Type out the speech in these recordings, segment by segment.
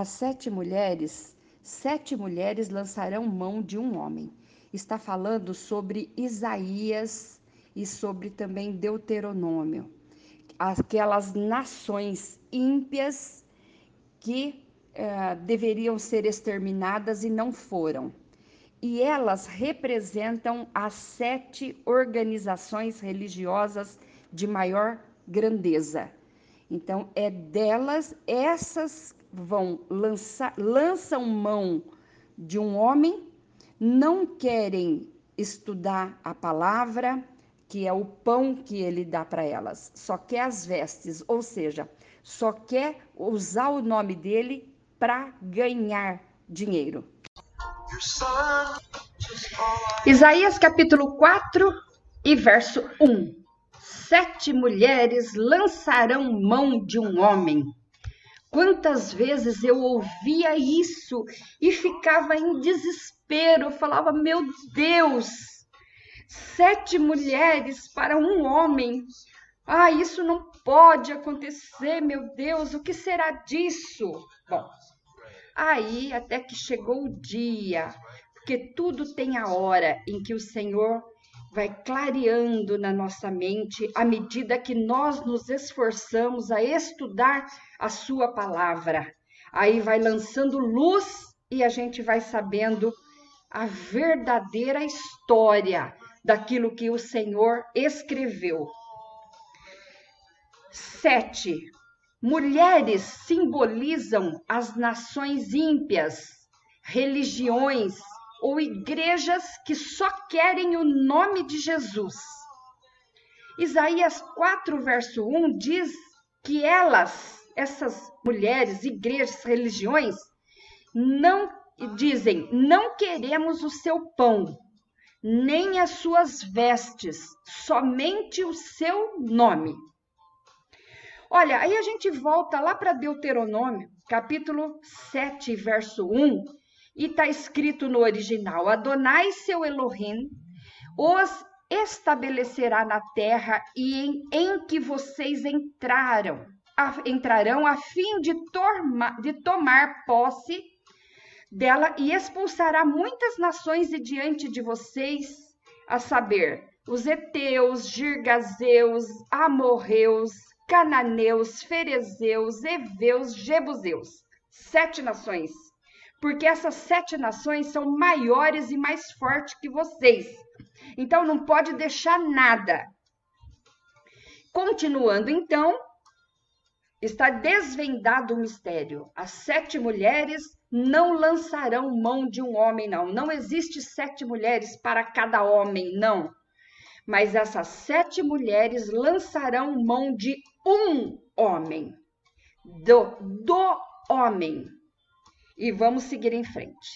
As sete mulheres, sete mulheres lançarão mão de um homem. Está falando sobre Isaías e sobre também Deuteronômio. Aquelas nações ímpias que uh, deveriam ser exterminadas e não foram. E elas representam as sete organizações religiosas de maior grandeza. Então, é delas, essas vão lançar, lançam mão de um homem, não querem estudar a palavra, que é o pão que ele dá para elas, só quer as vestes, ou seja, só quer usar o nome dele para ganhar dinheiro. Isaías capítulo 4 e verso 1. Sete mulheres lançarão mão de um homem Quantas vezes eu ouvia isso e ficava em desespero, eu falava: Meu Deus, sete mulheres para um homem. Ah, isso não pode acontecer, meu Deus, o que será disso? Bom, aí até que chegou o dia, porque tudo tem a hora em que o Senhor vai clareando na nossa mente à medida que nós nos esforçamos a estudar a Sua palavra. Aí vai lançando luz e a gente vai sabendo a verdadeira história daquilo que o Senhor escreveu. Sete. Mulheres simbolizam as nações ímpias, religiões ou igrejas que só querem o nome de Jesus. Isaías 4, verso 1 diz que elas, essas mulheres, igrejas, religiões, não dizem: não queremos o seu pão, nem as suas vestes, somente o seu nome. Olha, aí a gente volta lá para Deuteronômio, capítulo 7, verso 1, e está escrito no original: Adonai seu Elohim os estabelecerá na terra e em, em que vocês entraram, a, entrarão a fim de, torma, de tomar posse dela e expulsará muitas nações de diante de vocês, a saber, os heteus, girgazeus, amorreus, cananeus, ferezeus, heveus, jebuseus. Sete nações porque essas sete nações são maiores e mais fortes que vocês. Então não pode deixar nada. Continuando então, está desvendado o mistério. As sete mulheres não lançarão mão de um homem, não. Não existe sete mulheres para cada homem, não. Mas essas sete mulheres lançarão mão de um homem. Do, do homem e vamos seguir em frente.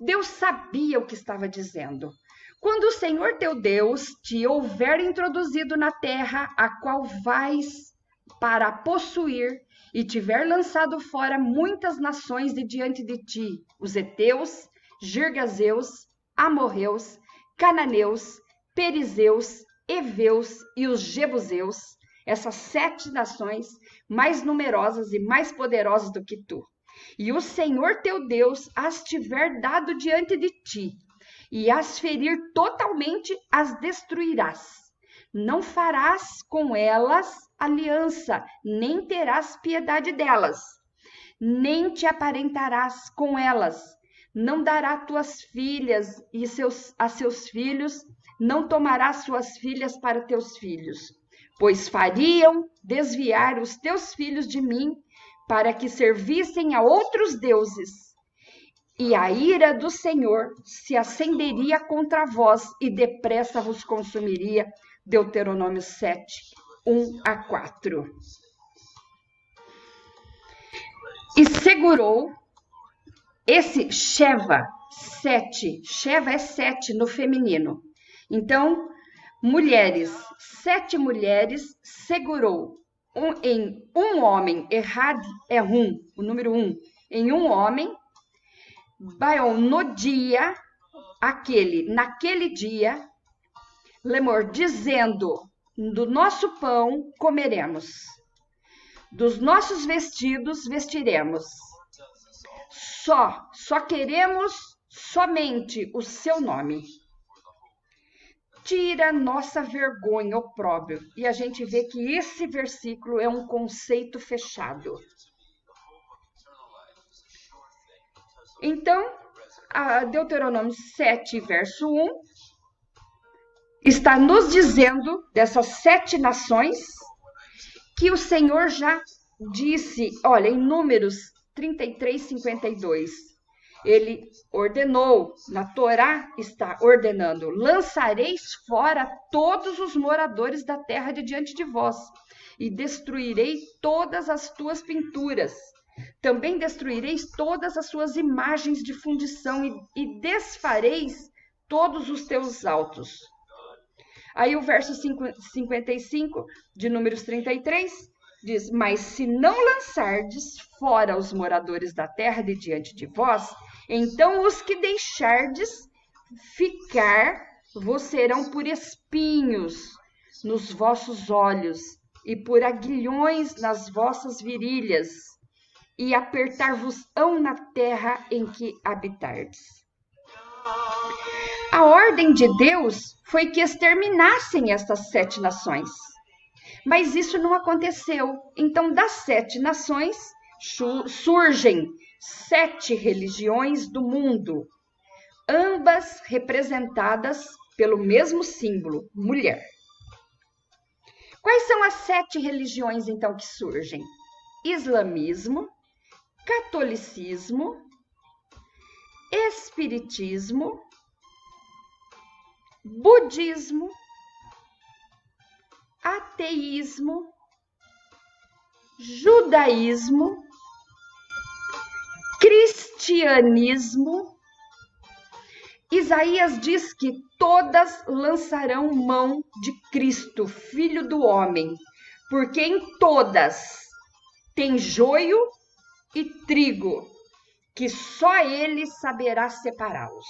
Deus sabia o que estava dizendo. Quando o Senhor teu Deus te houver introduzido na terra a qual vais para possuir e tiver lançado fora muitas nações de diante de ti, os heteus, girgazeus, amorreus, cananeus, perizeus, heveus e os jebuseus, essas sete nações mais numerosas e mais poderosas do que tu e o Senhor teu Deus as tiver dado diante de ti, e as ferir totalmente, as destruirás. Não farás com elas aliança, nem terás piedade delas, nem te aparentarás com elas. Não dará tuas filhas e seus, a seus filhos, não tomarás suas filhas para teus filhos, pois fariam desviar os teus filhos de mim para que servissem a outros deuses. E a ira do Senhor se acenderia contra vós e depressa vos consumiria. Deuteronômio 7, 1 a 4. E segurou esse Sheva, sete. Sheva é sete no feminino. Então, mulheres, sete mulheres segurou um, em um homem, errad é um, o número um, em um homem, Baon, no dia, aquele, naquele dia, Lemor, dizendo, do nosso pão comeremos, dos nossos vestidos vestiremos, só, só queremos somente o seu nome. Tira nossa vergonha, opróbrio. E a gente vê que esse versículo é um conceito fechado. Então, Deuteronômio 7, verso 1, está nos dizendo dessas sete nações que o Senhor já disse, olha, em Números 33, 52, ele ordenou, na Torá está ordenando: lançareis fora todos os moradores da terra de diante de vós, e destruirei todas as tuas pinturas. Também destruireis todas as suas imagens de fundição, e, e desfareis todos os teus altos. Aí o verso 55 de Números 33 diz: Mas se não lançardes fora os moradores da terra de diante de vós, então os que deixardes ficar vos serão por espinhos nos vossos olhos e por aguilhões nas vossas virilhas, e apertar-vos-ão na terra em que habitardes. A ordem de Deus foi que exterminassem estas sete nações. Mas isso não aconteceu. Então, das sete nações surgem sete religiões do mundo, ambas representadas pelo mesmo símbolo, mulher. Quais são as sete religiões então que surgem? Islamismo, catolicismo, espiritismo, budismo, ateísmo, judaísmo, cristianismo. Isaías diz que todas lançarão mão de Cristo, filho do homem, porque em todas tem joio e trigo, que só ele saberá separá-los.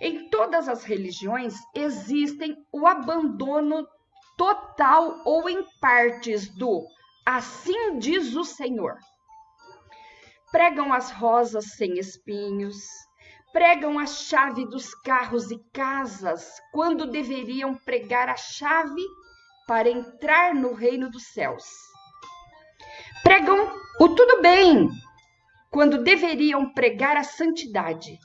Em todas as religiões existem o abandono total ou em partes do assim diz o Senhor. Pregam as rosas sem espinhos, pregam a chave dos carros e casas, quando deveriam pregar a chave para entrar no reino dos céus. Pregam o tudo bem, quando deveriam pregar a santidade.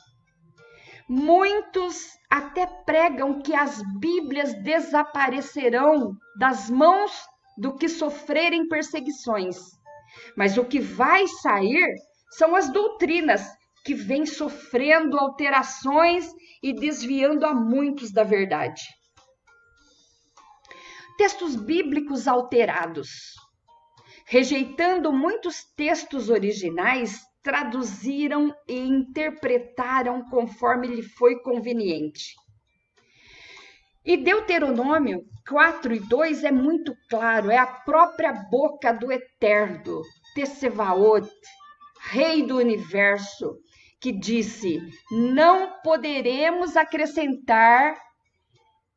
Muitos até pregam que as Bíblias desaparecerão das mãos do que sofrerem perseguições. Mas o que vai sair são as doutrinas que vêm sofrendo alterações e desviando a muitos da verdade. Textos bíblicos alterados. Rejeitando muitos textos originais, traduziram e interpretaram conforme lhe foi conveniente. E Deuteronômio 4 e 2 é muito claro, é a própria boca do Eterno, Tessevaot, Rei do Universo, que disse: Não poderemos acrescentar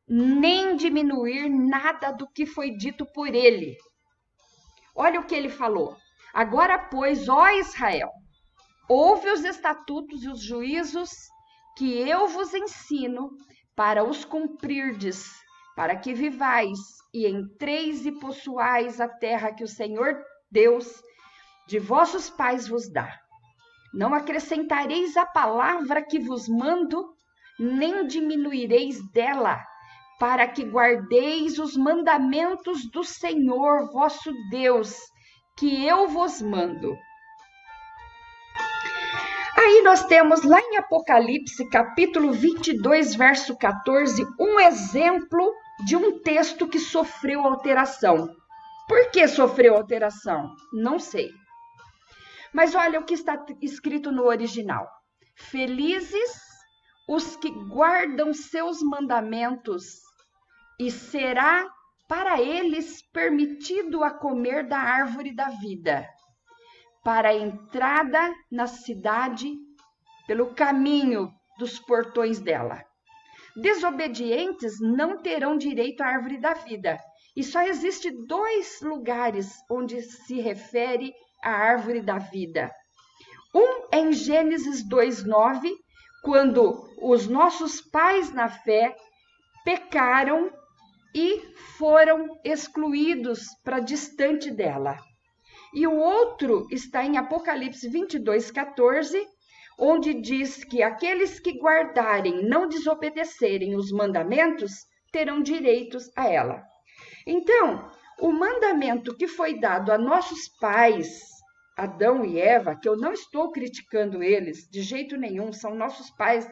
nem diminuir nada do que foi dito por ele. Olha o que ele falou. Agora, pois, ó Israel, ouve os estatutos e os juízos que eu vos ensino para os cumprirdes, para que vivais e entreis e possuais a terra que o Senhor Deus de vossos pais vos dá. Não acrescentareis a palavra que vos mando, nem diminuireis dela, para que guardeis os mandamentos do Senhor vosso Deus, que eu vos mando. Aí nós temos lá em Apocalipse, capítulo 22, verso 14, um exemplo de um texto que sofreu alteração. Por que sofreu alteração? Não sei. Mas olha o que está escrito no original: Felizes os que guardam seus mandamentos, e será para eles permitido a comer da árvore da vida para a entrada na cidade pelo caminho dos portões dela. Desobedientes não terão direito à árvore da vida. E só existe dois lugares onde se refere a árvore da vida. Um é em Gênesis 2:9, quando os nossos pais na fé pecaram e foram excluídos para distante dela. E o outro está em Apocalipse 22, 14, onde diz que aqueles que guardarem, não desobedecerem os mandamentos, terão direitos a ela. Então, o mandamento que foi dado a nossos pais, Adão e Eva, que eu não estou criticando eles de jeito nenhum, são nossos pais.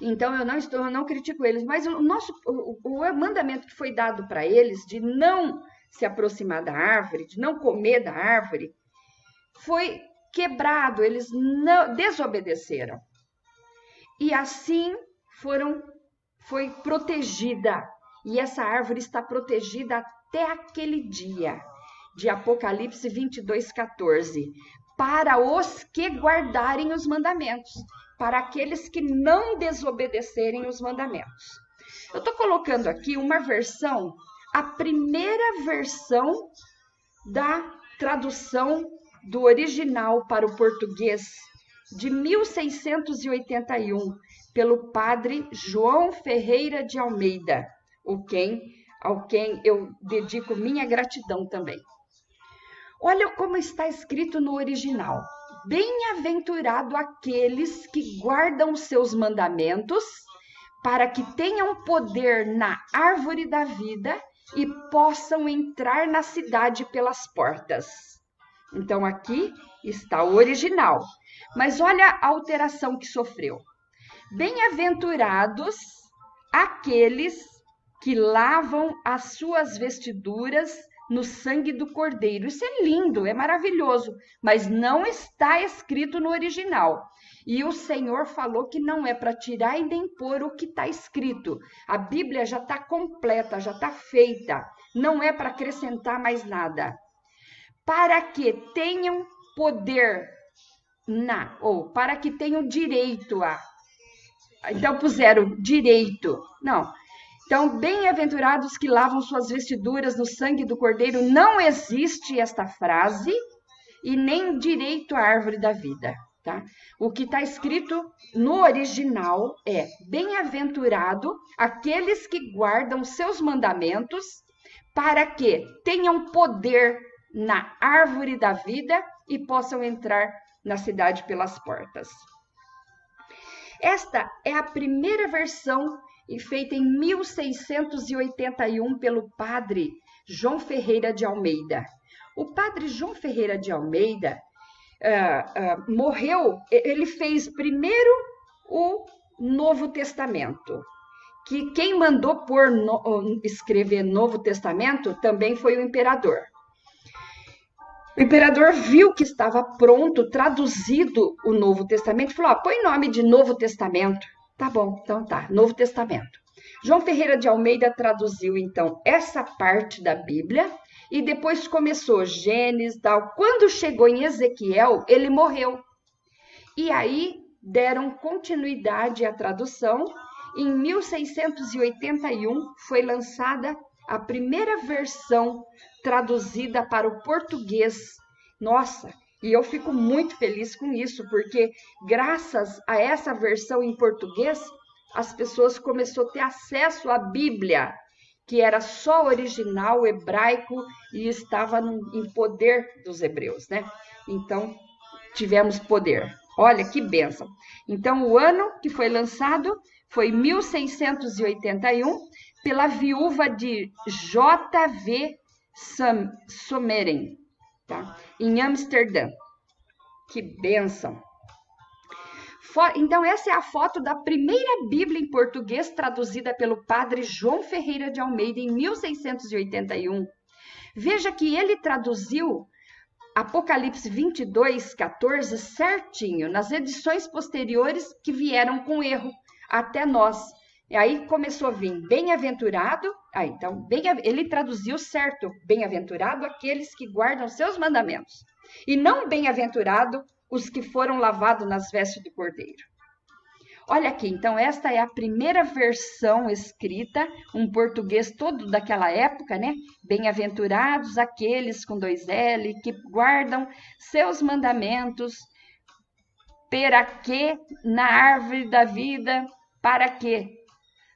Então eu não estou, eu não critico eles, mas o nosso o, o mandamento que foi dado para eles de não se aproximar da árvore, de não comer da árvore, foi quebrado, eles não desobedeceram. E assim foram foi protegida. E essa árvore está protegida até aquele dia de Apocalipse 22, 14. Para os que guardarem os mandamentos, para aqueles que não desobedecerem os mandamentos. Eu estou colocando aqui uma versão a primeira versão da tradução do original para o português de 1681 pelo padre João Ferreira de Almeida, o quem, ao quem eu dedico minha gratidão também. Olha como está escrito no original: Bem-aventurado aqueles que guardam seus mandamentos, para que tenham poder na árvore da vida e possam entrar na cidade pelas portas. Então aqui está o original. Mas olha a alteração que sofreu. Bem-aventurados aqueles que lavam as suas vestiduras no sangue do cordeiro. Isso é lindo, é maravilhoso, mas não está escrito no original. E o Senhor falou que não é para tirar e nem pôr o que está escrito. A Bíblia já está completa, já está feita. Não é para acrescentar mais nada. Para que tenham poder na, ou para que tenham direito a. Então puseram direito. Não. Então, bem-aventurados que lavam suas vestiduras no sangue do cordeiro. Não existe esta frase e nem direito à árvore da vida. Tá? O que está escrito no original é: Bem-aventurado aqueles que guardam seus mandamentos, para que tenham poder na árvore da vida e possam entrar na cidade pelas portas. Esta é a primeira versão feita em 1681 pelo padre João Ferreira de Almeida. O padre João Ferreira de Almeida uh, uh, morreu, ele fez primeiro o Novo Testamento, que quem mandou por no, escrever Novo Testamento também foi o imperador. O imperador viu que estava pronto, traduzido o Novo Testamento, falou: ah, põe nome de Novo Testamento. Tá bom, então tá, Novo Testamento. João Ferreira de Almeida traduziu então essa parte da Bíblia e depois começou Gênesis, tal. Quando chegou em Ezequiel, ele morreu. E aí deram continuidade à tradução. Em 1681 foi lançada a primeira versão traduzida para o português. Nossa, e eu fico muito feliz com isso, porque graças a essa versão em português, as pessoas começaram a ter acesso à Bíblia que era só original hebraico e estava em poder dos hebreus, né? Então, tivemos poder. Olha que benção. Então, o ano que foi lançado foi 1681 pela viúva de J.V. Sommeren, tá? em Amsterdã. Que benção. Então, essa é a foto da primeira Bíblia em português traduzida pelo padre João Ferreira de Almeida em 1681. Veja que ele traduziu Apocalipse 22, 14 certinho, nas edições posteriores que vieram com erro até nós. E aí começou a vir bem-aventurado. Ah, então, bem, ele traduziu certo: bem-aventurado aqueles que guardam seus mandamentos. E não bem-aventurado os que foram lavados nas vestes do cordeiro. Olha aqui, então esta é a primeira versão escrita, um português todo daquela época, né? Bem-aventurados aqueles com dois L que guardam seus mandamentos, para que na árvore da vida, para que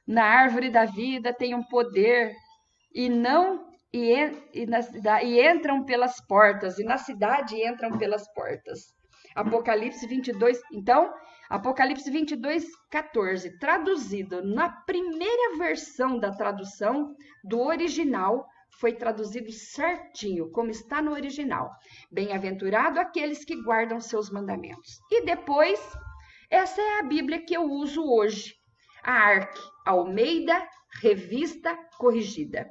na árvore da vida tenham poder e não e, e, na, e entram pelas portas, e na cidade entram pelas portas. Apocalipse 22, então, Apocalipse 22, 14, traduzido na primeira versão da tradução do original, foi traduzido certinho, como está no original. Bem-aventurado aqueles que guardam seus mandamentos. E depois, essa é a Bíblia que eu uso hoje, a ARC, Almeida, Revista Corrigida.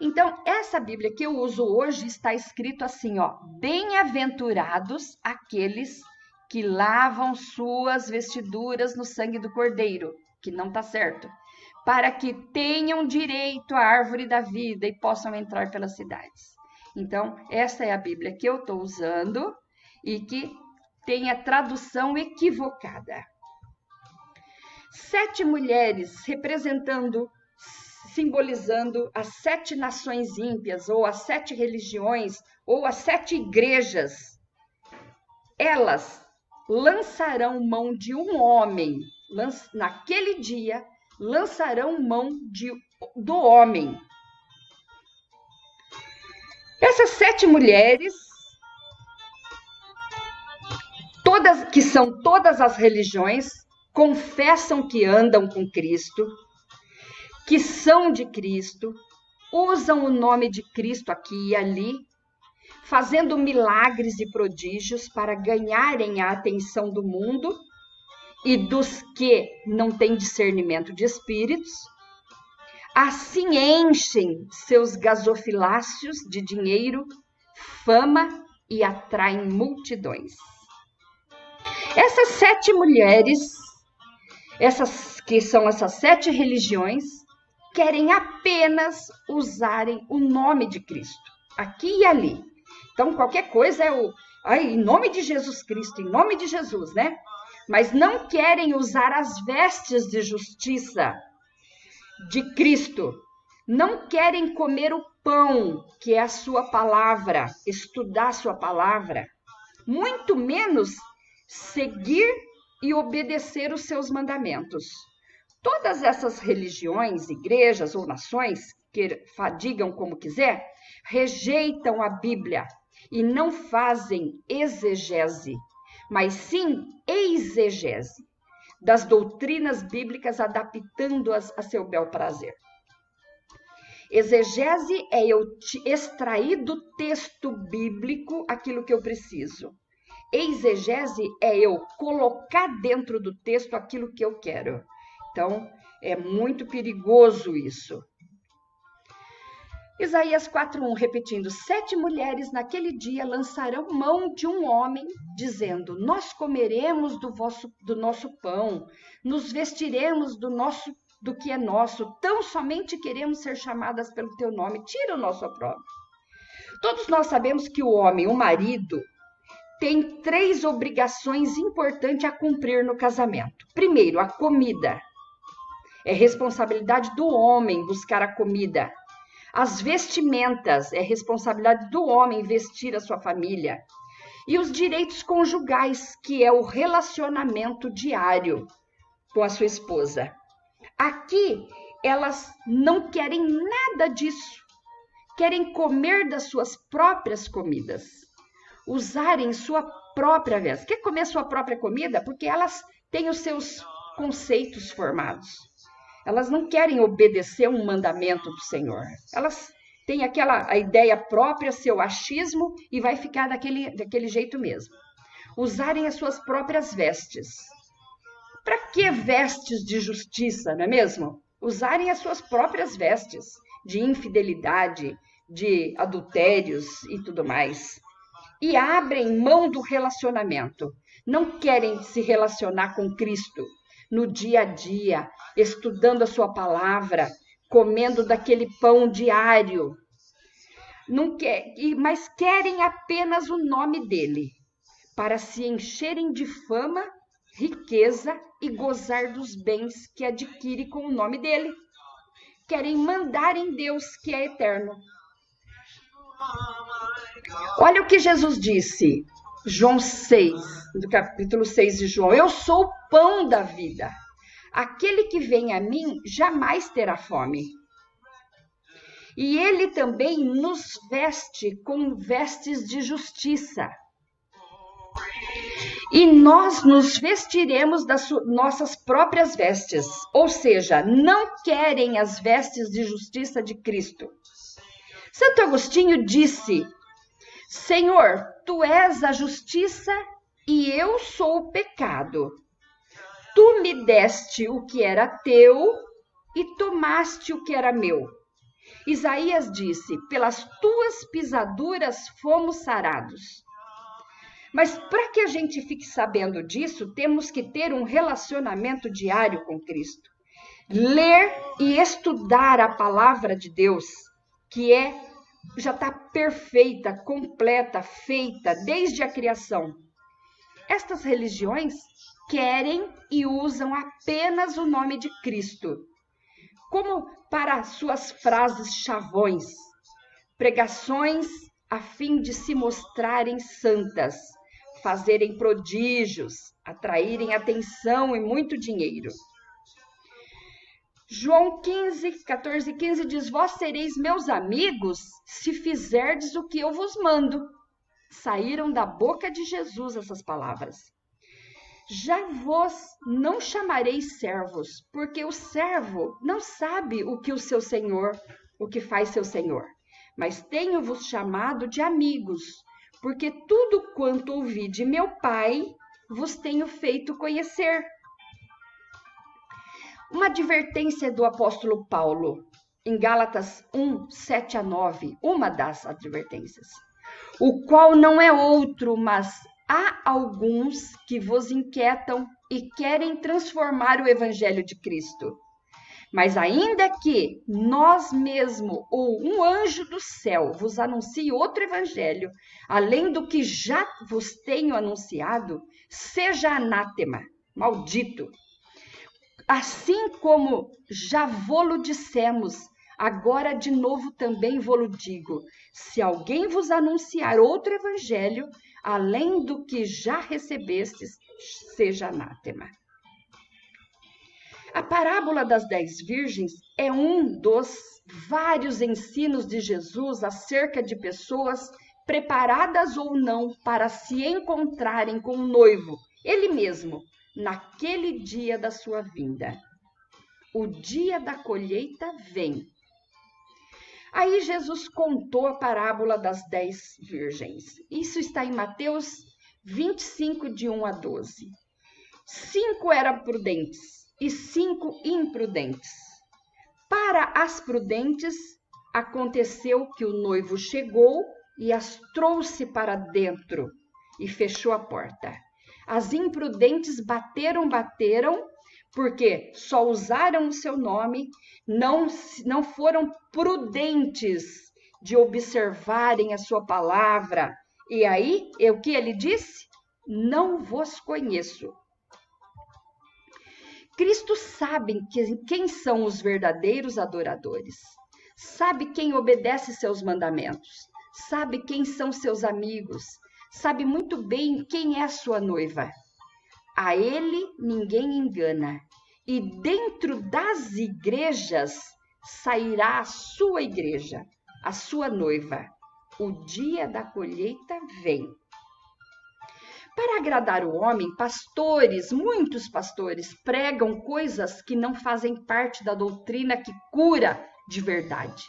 Então, essa Bíblia que eu uso hoje está escrito assim, ó: Bem-aventurados aqueles que lavam suas vestiduras no sangue do Cordeiro, que não está certo, para que tenham direito à árvore da vida e possam entrar pelas cidades. Então, essa é a Bíblia que eu estou usando e que tem a tradução equivocada. Sete mulheres representando, simbolizando as sete nações ímpias, ou as sete religiões, ou as sete igrejas. Elas lançarão mão de um homem, naquele dia, lançarão mão de, do homem. Essas sete mulheres, todas que são todas as religiões, confessam que andam com Cristo, que são de Cristo, usam o nome de Cristo aqui e ali, fazendo milagres e prodígios para ganharem a atenção do mundo e dos que não têm discernimento de espíritos. Assim enchem seus gasofiláceos de dinheiro, fama e atraem multidões. Essas sete mulheres, essas que são essas sete religiões, querem apenas usarem o nome de Cristo, aqui e ali, então, qualquer coisa é o. Ai, em nome de Jesus Cristo, em nome de Jesus, né? Mas não querem usar as vestes de justiça de Cristo. Não querem comer o pão, que é a sua palavra, estudar a sua palavra. Muito menos seguir e obedecer os seus mandamentos. Todas essas religiões, igrejas ou nações, que digam como quiser, rejeitam a Bíblia, e não fazem exegese, mas sim exegese das doutrinas bíblicas, adaptando-as a seu bel prazer. Exegese é eu extrair do texto bíblico aquilo que eu preciso. Exegese é eu colocar dentro do texto aquilo que eu quero. Então, é muito perigoso isso. Isaías 4:1 repetindo: Sete mulheres naquele dia lançarão mão de um homem, dizendo: Nós comeremos do vosso do nosso pão, nos vestiremos do nosso do que é nosso, tão somente queremos ser chamadas pelo teu nome. Tira o nosso opróbrio. Todos nós sabemos que o homem, o marido, tem três obrigações importantes a cumprir no casamento. Primeiro, a comida. É responsabilidade do homem buscar a comida. As vestimentas é responsabilidade do homem vestir a sua família. E os direitos conjugais, que é o relacionamento diário com a sua esposa. Aqui, elas não querem nada disso. Querem comer das suas próprias comidas, usarem sua própria vez. Quer comer sua própria comida? Porque elas têm os seus conceitos formados. Elas não querem obedecer um mandamento do Senhor. Elas têm aquela a ideia própria, seu achismo e vai ficar daquele, daquele jeito mesmo. Usarem as suas próprias vestes. Para que vestes de justiça, não é mesmo? Usarem as suas próprias vestes de infidelidade, de adultérios e tudo mais. E abrem mão do relacionamento. Não querem se relacionar com Cristo no dia a dia, estudando a sua palavra, comendo daquele pão diário. Não quer, mas querem apenas o nome dele, para se encherem de fama riqueza e gozar dos bens que adquire com o nome dele. Querem mandar em Deus que é eterno. Olha o que Jesus disse, João 6, do capítulo 6 de João: Eu sou o pão da vida. Aquele que vem a mim jamais terá fome. E ele também nos veste com vestes de justiça. E nós nos vestiremos das nossas próprias vestes, ou seja, não querem as vestes de justiça de Cristo. Santo Agostinho disse: Senhor, tu és a justiça e eu sou o pecado. Tu me deste o que era teu e tomaste o que era meu. Isaías disse: Pelas tuas pisaduras fomos sarados. Mas para que a gente fique sabendo disso, temos que ter um relacionamento diário com Cristo. Ler e estudar a palavra de Deus, que é já está perfeita, completa, feita desde a criação. Estas religiões querem e usam apenas o nome de Cristo como para suas frases chavões, pregações a fim de se mostrarem santas, fazerem prodígios, atraírem atenção e muito dinheiro. João 15, 14 e 15 diz: Vós sereis meus amigos se fizerdes o que eu vos mando. Saíram da boca de Jesus essas palavras. Já vos não chamareis servos, porque o servo não sabe o que o seu senhor, o que faz seu senhor. Mas tenho-vos chamado de amigos, porque tudo quanto ouvi de meu Pai vos tenho feito conhecer. Uma advertência do apóstolo Paulo, em Gálatas 1, 7 a 9, uma das advertências, o qual não é outro, mas há alguns que vos inquietam e querem transformar o evangelho de Cristo. Mas ainda que nós mesmo ou um anjo do céu vos anuncie outro evangelho, além do que já vos tenho anunciado, seja anátema, maldito. Assim como já vô-lo dissemos, agora de novo também vô-lo digo: se alguém vos anunciar outro evangelho, além do que já recebestes, seja anátema. A parábola das dez virgens é um dos vários ensinos de Jesus acerca de pessoas preparadas ou não para se encontrarem com o noivo, ele mesmo, naquele dia da sua vinda. O dia da colheita vem Aí Jesus contou a parábola das dez virgens. Isso está em Mateus 25, de 1 a 12. Cinco eram prudentes e cinco imprudentes. Para as prudentes, aconteceu que o noivo chegou e as trouxe para dentro e fechou a porta. As imprudentes bateram, bateram porque só usaram o seu nome, não, não foram prudentes de observarem a sua palavra. E aí, o que ele disse? Não vos conheço. Cristo sabe que, quem são os verdadeiros adoradores, sabe quem obedece seus mandamentos, sabe quem são seus amigos, sabe muito bem quem é a sua noiva. A ele ninguém engana, e dentro das igrejas sairá a sua igreja, a sua noiva. O dia da colheita vem. Para agradar o homem, pastores, muitos pastores, pregam coisas que não fazem parte da doutrina que cura de verdade,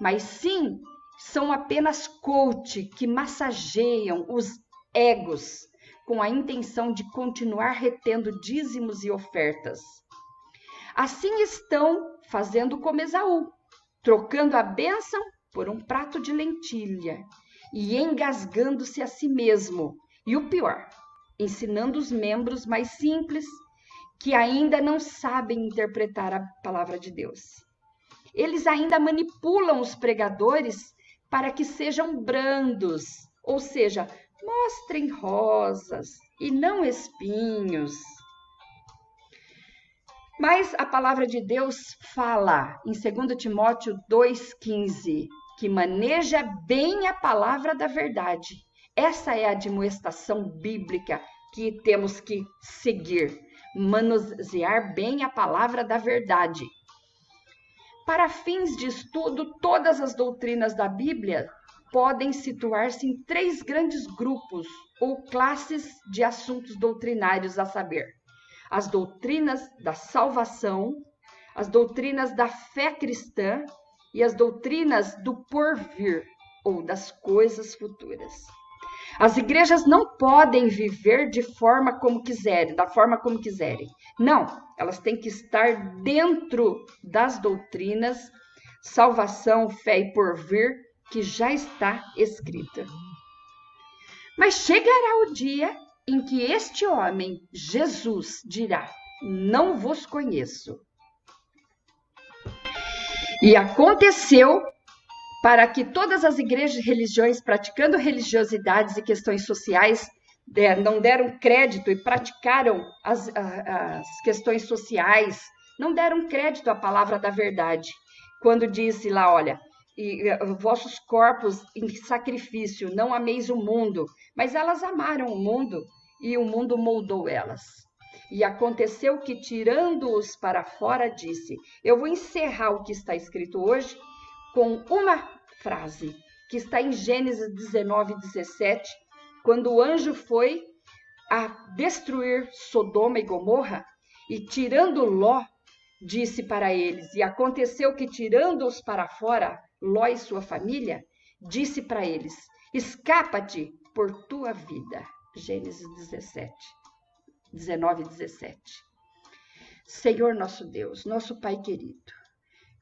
mas sim são apenas coach que massageiam os egos com a intenção de continuar retendo dízimos e ofertas. Assim estão fazendo como Esaú, trocando a bênção por um prato de lentilha e engasgando-se a si mesmo. E o pior, ensinando os membros mais simples que ainda não sabem interpretar a palavra de Deus. Eles ainda manipulam os pregadores para que sejam brandos, ou seja, mostrem rosas e não espinhos. Mas a palavra de Deus fala em 2 Timóteo 2,15 que maneja bem a palavra da verdade. Essa é a admoestação bíblica que temos que seguir, manusear bem a palavra da verdade. Para fins de estudo, todas as doutrinas da Bíblia podem situar-se em três grandes grupos ou classes de assuntos doutrinários, a saber, as doutrinas da salvação, as doutrinas da fé cristã e as doutrinas do porvir ou das coisas futuras. As igrejas não podem viver de forma como quiserem, da forma como quiserem. Não, elas têm que estar dentro das doutrinas salvação, fé e porvir que já está escrita. Mas chegará o dia em que este homem, Jesus, dirá: Não vos conheço. E aconteceu para que todas as igrejas e religiões praticando religiosidades e questões sociais não deram crédito e praticaram as, as questões sociais, não deram crédito à palavra da verdade. Quando disse lá, olha, e vossos corpos em sacrifício, não ameis o mundo, mas elas amaram o mundo e o mundo moldou elas. E aconteceu que, tirando-os para fora, disse: Eu vou encerrar o que está escrito hoje com uma frase que está em Gênesis 19, 17, quando o anjo foi a destruir Sodoma e Gomorra, e tirando Ló, disse para eles: E aconteceu que, tirando-os para fora, Ló e sua família, disse para eles: Escapa-te por tua vida. Gênesis 17, 19 e 17. Senhor nosso Deus, nosso Pai querido,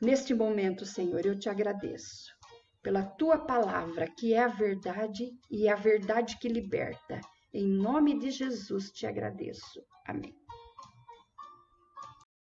neste momento, Senhor, eu te agradeço pela tua palavra, que é a verdade e é a verdade que liberta. Em nome de Jesus te agradeço. Amém.